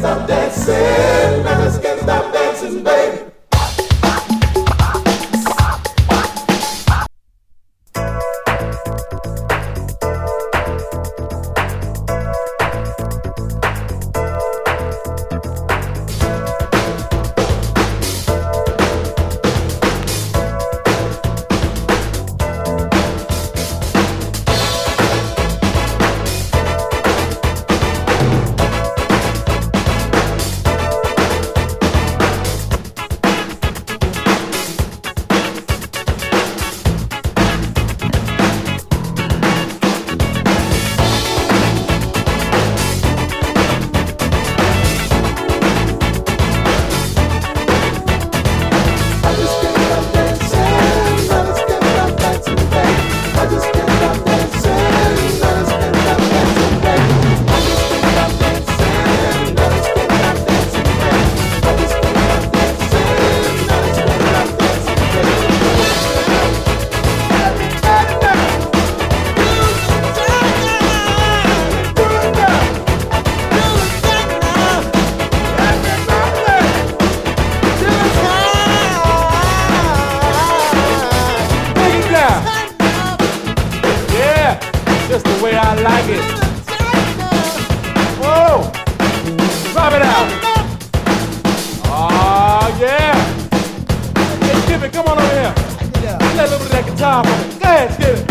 something. way I like it. Whoa! Drop it out! Oh yeah! Hey, Jimmy, come on over here. Play a little bit of that guitar. Go ahead, get it.